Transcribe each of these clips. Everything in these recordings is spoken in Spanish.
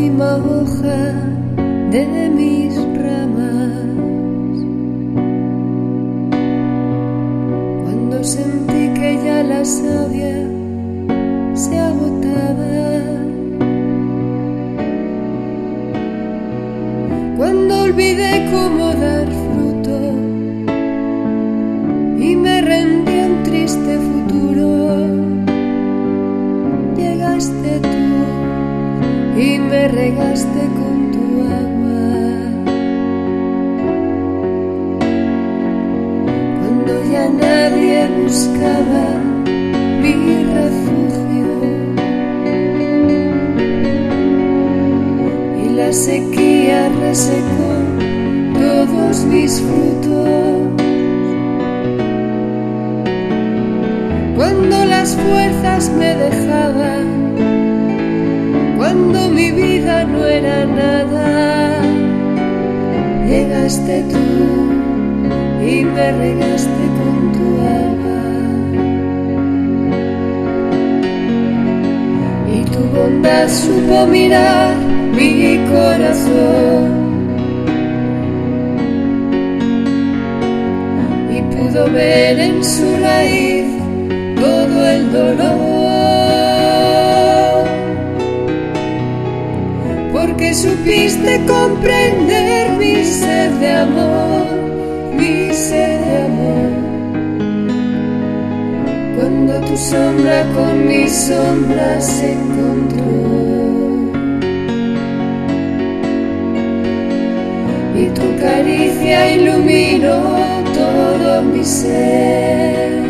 última hoja de mis ramas. Cuando sentí que ya la savia se agotaba. Cuando olvidé cómo dar fruto y me y me regaste con tu agua. Cuando ya nadie buscaba mi refugio y la sequía resecó todos mis frutos. Cuando las fuerzas me dejaban cuando mi vida no era nada, llegaste tú y me regaste con tu alma. Y tu bondad supo mirar mi corazón y pudo ver en su raíz todo el dolor. Supiste comprender mi sed de amor, mi sed de amor. Cuando tu sombra con mi sombra se encontró. Y tu caricia iluminó todo mi ser.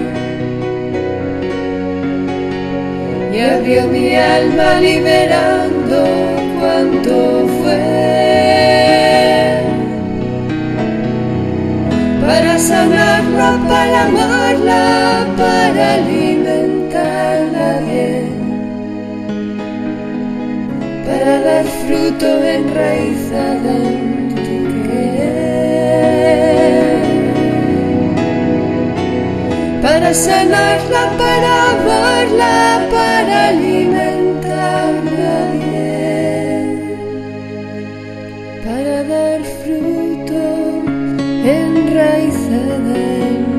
Y abrió mi alma liberando cuanto sanarla, para amarla, para alimentarla bien, para dar fruto enraizada en tu querer, para sanarla, para amarla, para alimentarla bien. Para dar fruto enraizada en